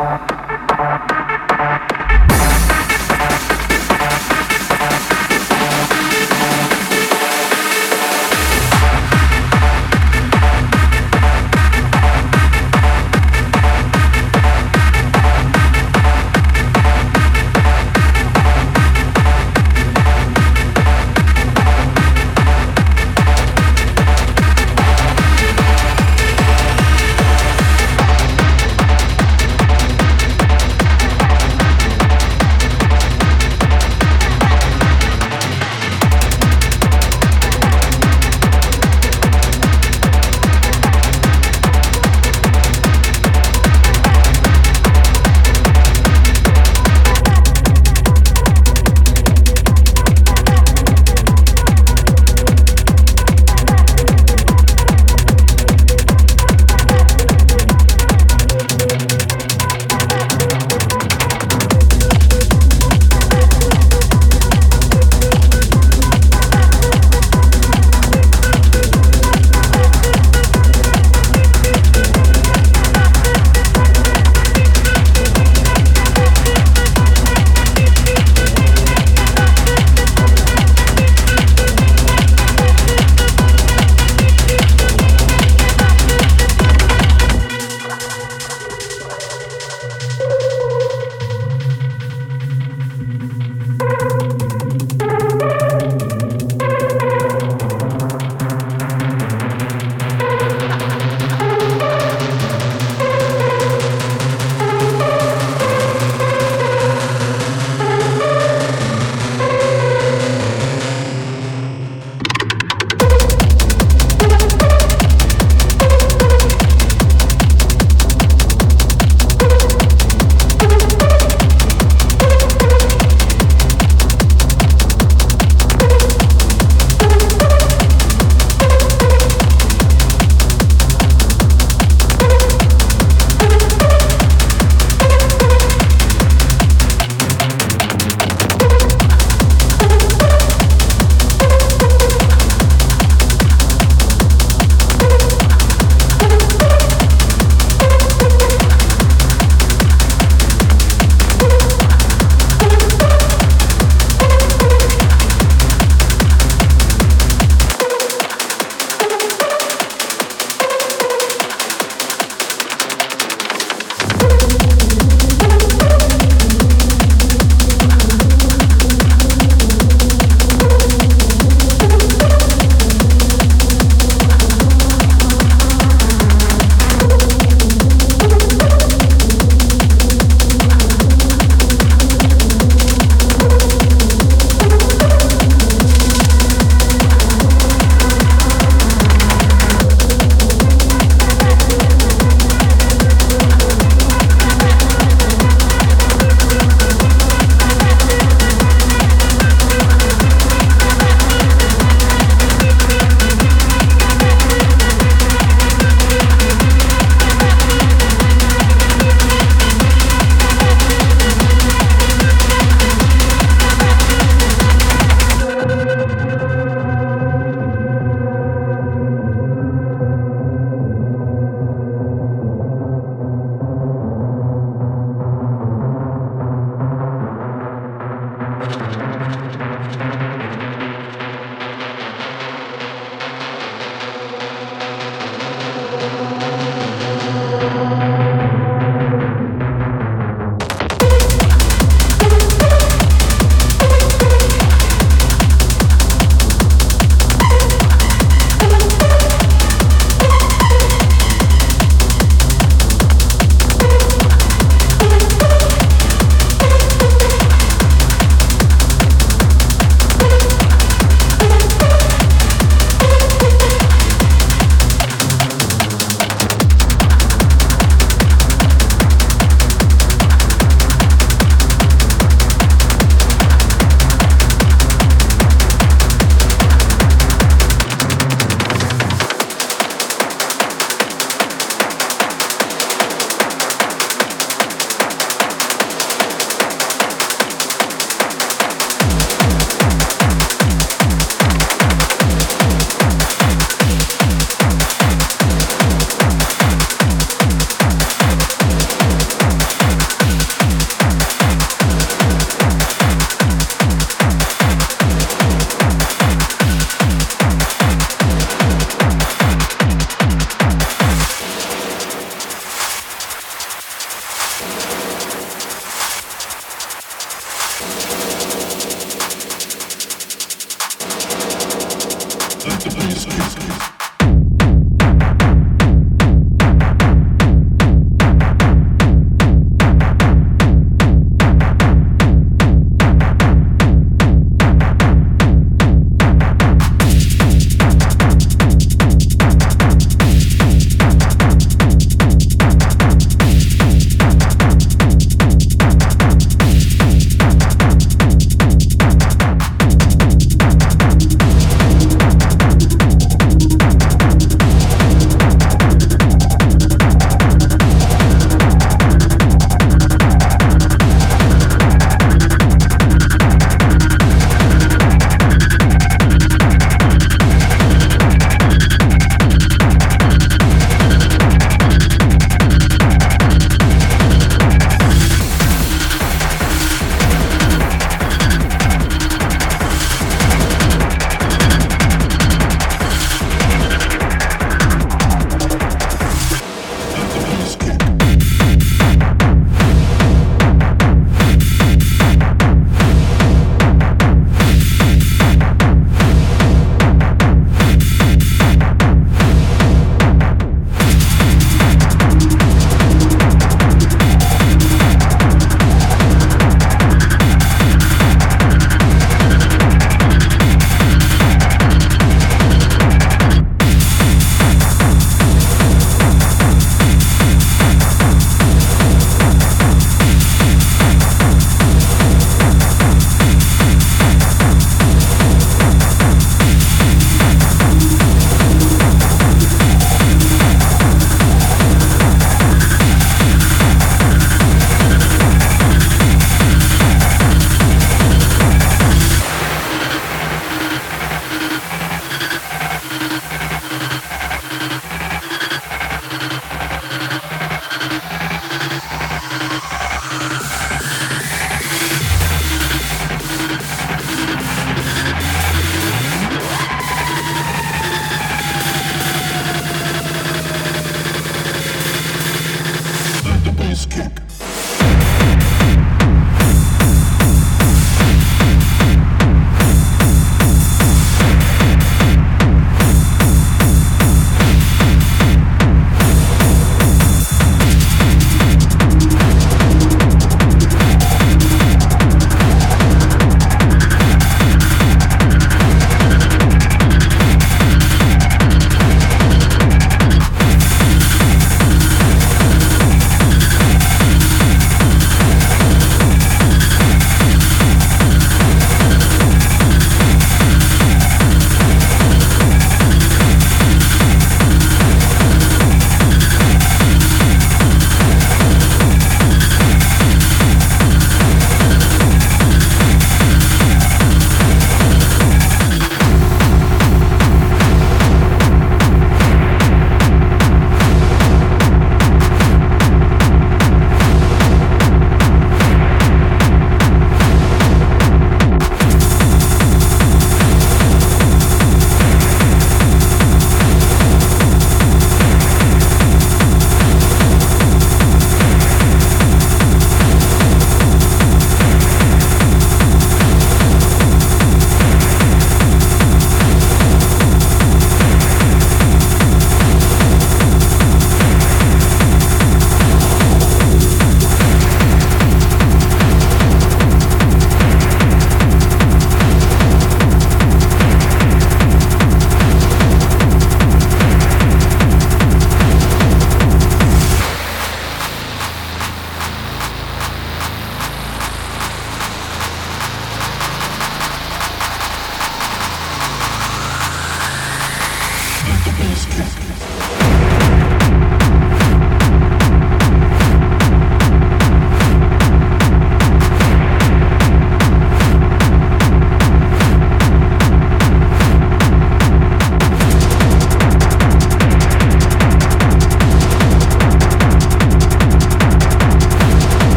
えっ?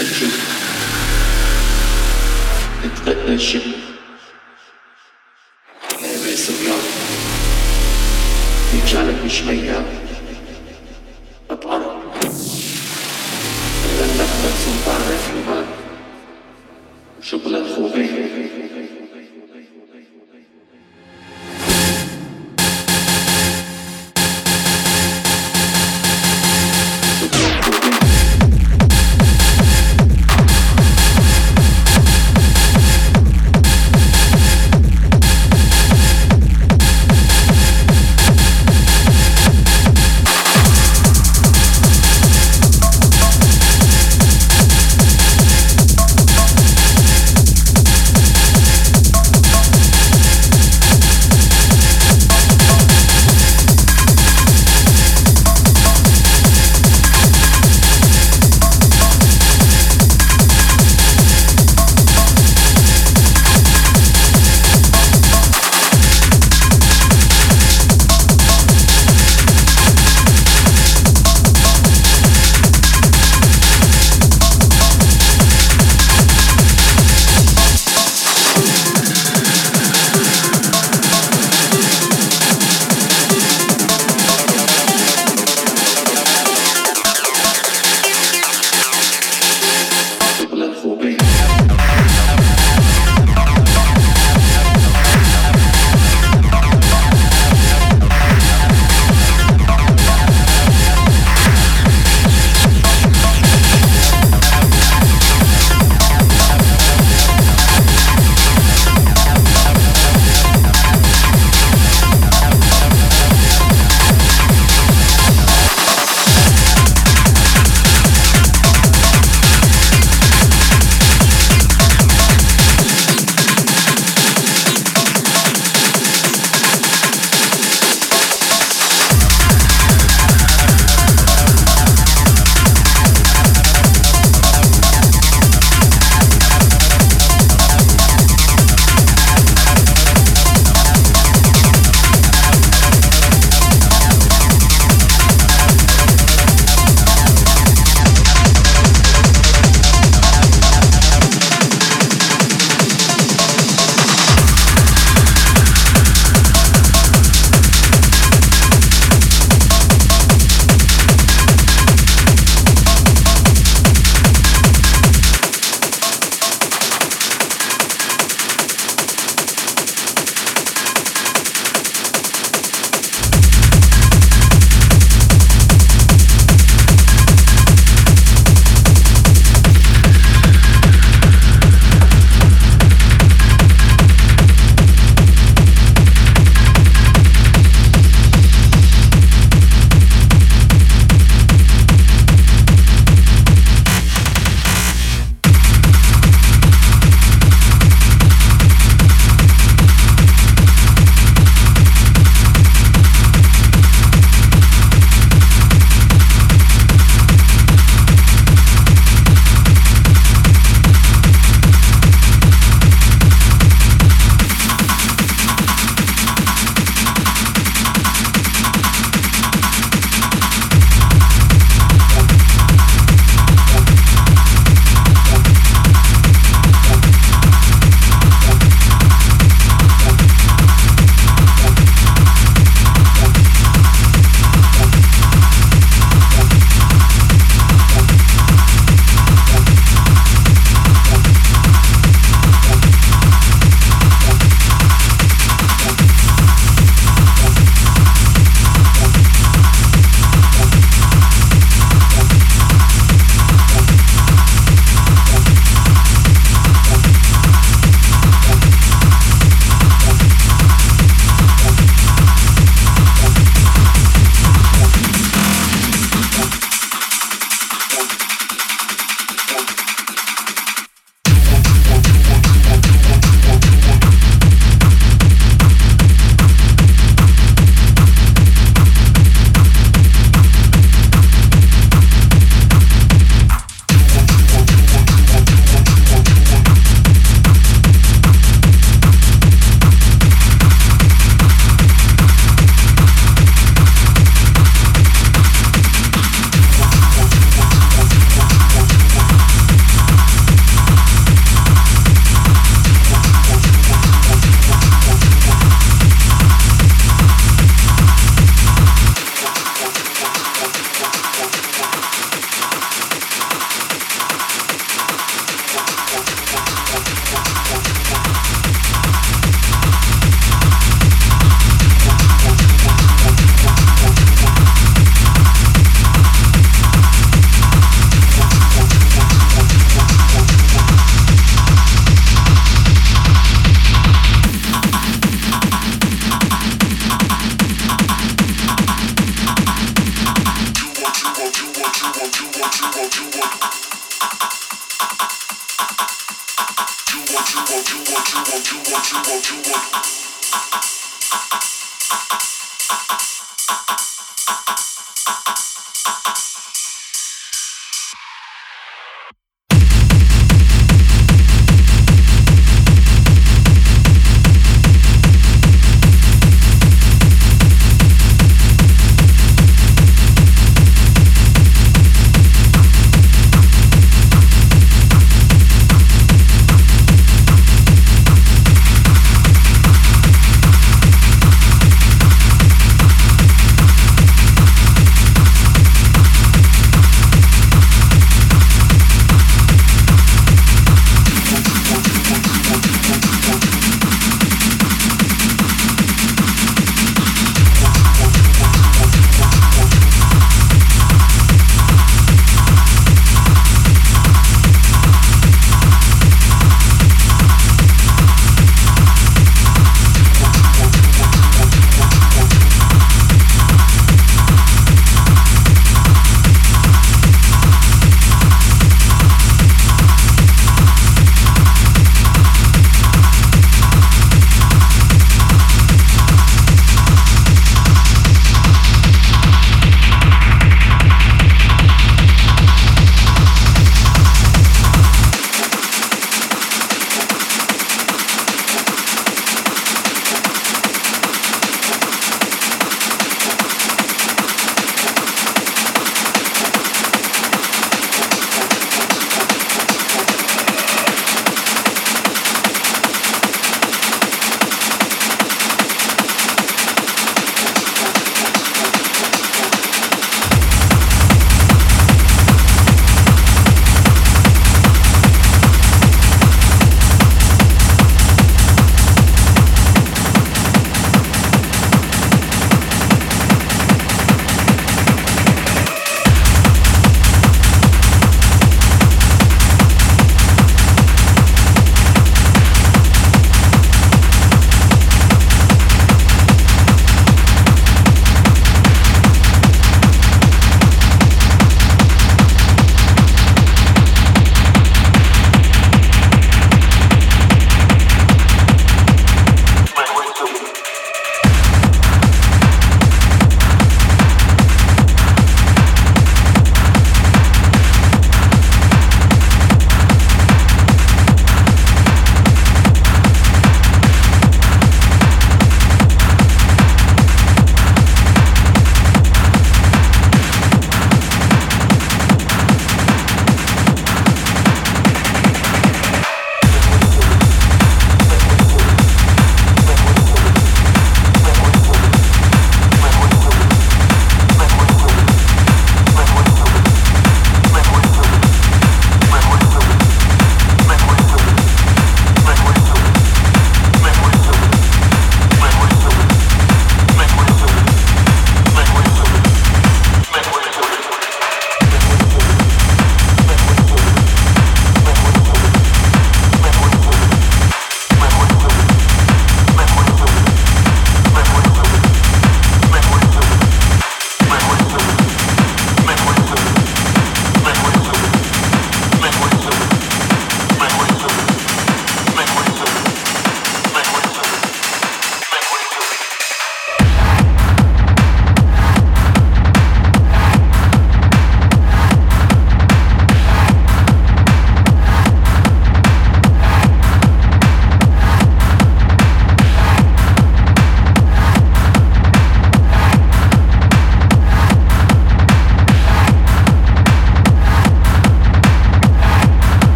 Düşün. Netleşim. Hevesim yok. İnkar bir